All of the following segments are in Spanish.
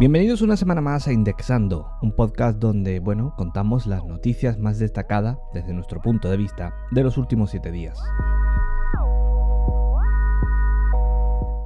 Bienvenidos una semana más a Indexando, un podcast donde, bueno, contamos las noticias más destacadas desde nuestro punto de vista de los últimos 7 días.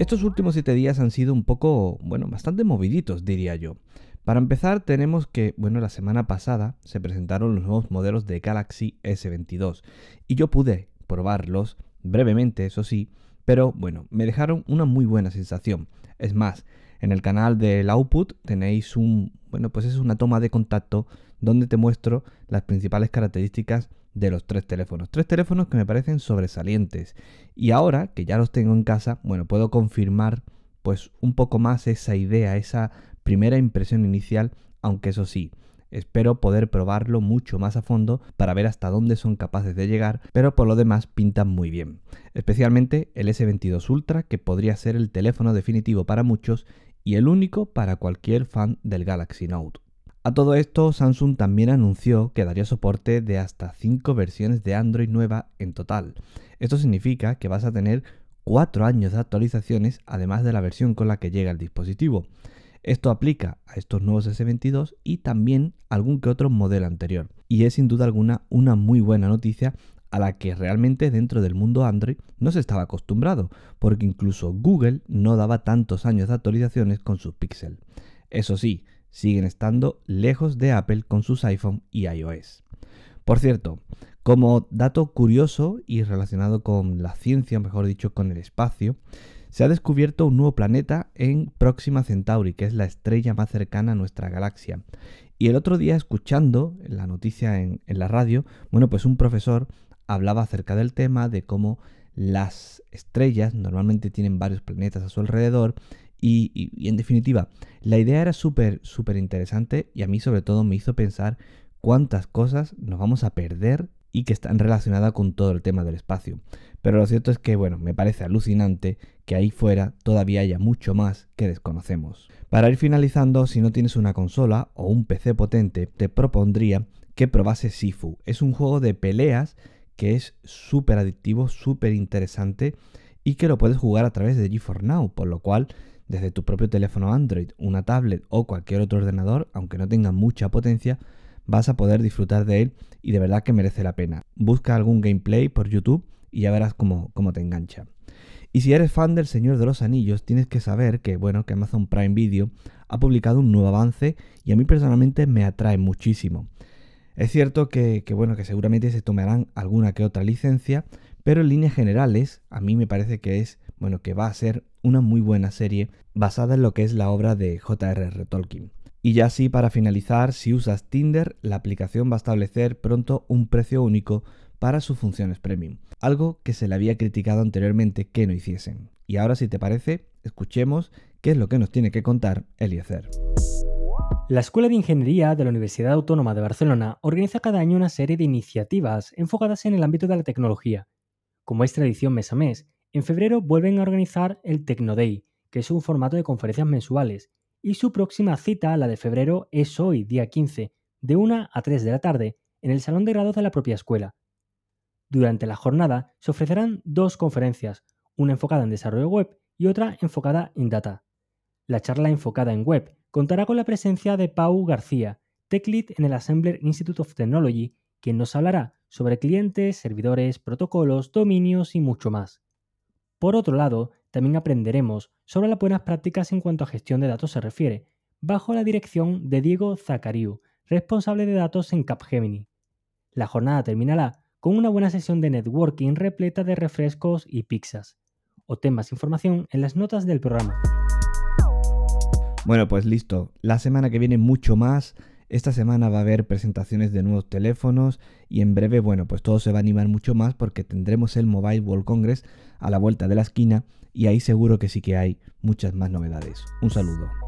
Estos últimos 7 días han sido un poco, bueno, bastante moviditos, diría yo. Para empezar, tenemos que, bueno, la semana pasada se presentaron los nuevos modelos de Galaxy S22 y yo pude probarlos brevemente, eso sí, pero bueno, me dejaron una muy buena sensación. Es más, en el canal del Output tenéis un, bueno, pues es una toma de contacto donde te muestro las principales características de los tres teléfonos. Tres teléfonos que me parecen sobresalientes. Y ahora que ya los tengo en casa, bueno, puedo confirmar pues un poco más esa idea, esa primera impresión inicial, aunque eso sí, Espero poder probarlo mucho más a fondo para ver hasta dónde son capaces de llegar, pero por lo demás pintan muy bien. Especialmente el S22 Ultra, que podría ser el teléfono definitivo para muchos y el único para cualquier fan del Galaxy Note. A todo esto, Samsung también anunció que daría soporte de hasta 5 versiones de Android nueva en total. Esto significa que vas a tener 4 años de actualizaciones además de la versión con la que llega el dispositivo. Esto aplica a estos nuevos S22 y también algún que otro modelo anterior. Y es sin duda alguna una muy buena noticia a la que realmente dentro del mundo Android no se estaba acostumbrado, porque incluso Google no daba tantos años de actualizaciones con sus Pixel. Eso sí, siguen estando lejos de Apple con sus iPhone y iOS. Por cierto, como dato curioso y relacionado con la ciencia, mejor dicho, con el espacio, se ha descubierto un nuevo planeta en Próxima Centauri, que es la estrella más cercana a nuestra galaxia. Y el otro día, escuchando la noticia en, la radio, bueno, pues un profesor hablaba acerca del tema, de cómo las estrellas normalmente tienen varios planetas a su alrededor y, y, en definitiva, la idea era súper, súper interesante y a mí sobre todo me hizo pensar cuántas cosas nos vamos a perder y que están relacionadas con todo el tema del espacio. Pero lo cierto es que, bueno, me parece alucinante que ahí fuera todavía haya mucho más que desconocemos. Para ir finalizando, si no tienes una consola o un PC potente, te propondría que probases Sifu. Es un juego de peleas que es súper adictivo, súper interesante y que lo puedes jugar a través de GeForce Now, por lo cual desde tu propio teléfono Android, una tablet o cualquier otro ordenador, aunque no tenga mucha potencia, vas a poder disfrutar de él y de verdad que merece la pena. Busca algún gameplay por YouTube y ya verás cómo, cómo te engancha. Y si eres fan del Señor de los Anillos, tienes que saber que, bueno, que Amazon Prime Video ha publicado un nuevo avance y a mí personalmente me atrae muchísimo. Es cierto que, bueno, que seguramente se tomarán alguna que otra licencia, pero en líneas generales a mí me parece que es, bueno, que va a ser una muy buena serie basada en lo que es la obra de J.R.R. Tolkien. Y ya así para finalizar, si usas Tinder, la aplicación va a establecer pronto un precio único para sus funciones premium, algo que se le había criticado anteriormente que no hiciesen. Y ahora si te parece, escuchemos qué es lo que nos tiene que contar Eliezer. La Escuela de Ingeniería de la Universidad Autónoma de Barcelona organiza cada año una serie de iniciativas enfocadas en el ámbito de la tecnología. Como es tradición mes a mes, en febrero vuelven a organizar el Day, que es un formato de conferencias mensuales y su próxima cita, la de febrero, es hoy, día 15, de 1 a 3 de la tarde, en el Salón de Grados de la propia escuela. Durante la jornada se ofrecerán dos conferencias, una enfocada en desarrollo web y otra enfocada en data. La charla enfocada en web contará con la presencia de Pau García, Tech Lead en el Assembler Institute of Technology, quien nos hablará sobre clientes, servidores, protocolos, dominios y mucho más. Por otro lado, también aprenderemos sobre las buenas prácticas en cuanto a gestión de datos se refiere, bajo la dirección de Diego Zacariu, responsable de datos en Capgemini. La jornada terminará con una buena sesión de networking repleta de refrescos y pizzas. Obtén más información en las notas del programa. Bueno, pues listo. La semana que viene mucho más. Esta semana va a haber presentaciones de nuevos teléfonos y en breve, bueno, pues todo se va a animar mucho más porque tendremos el Mobile World Congress a la vuelta de la esquina y ahí seguro que sí que hay muchas más novedades. Un saludo.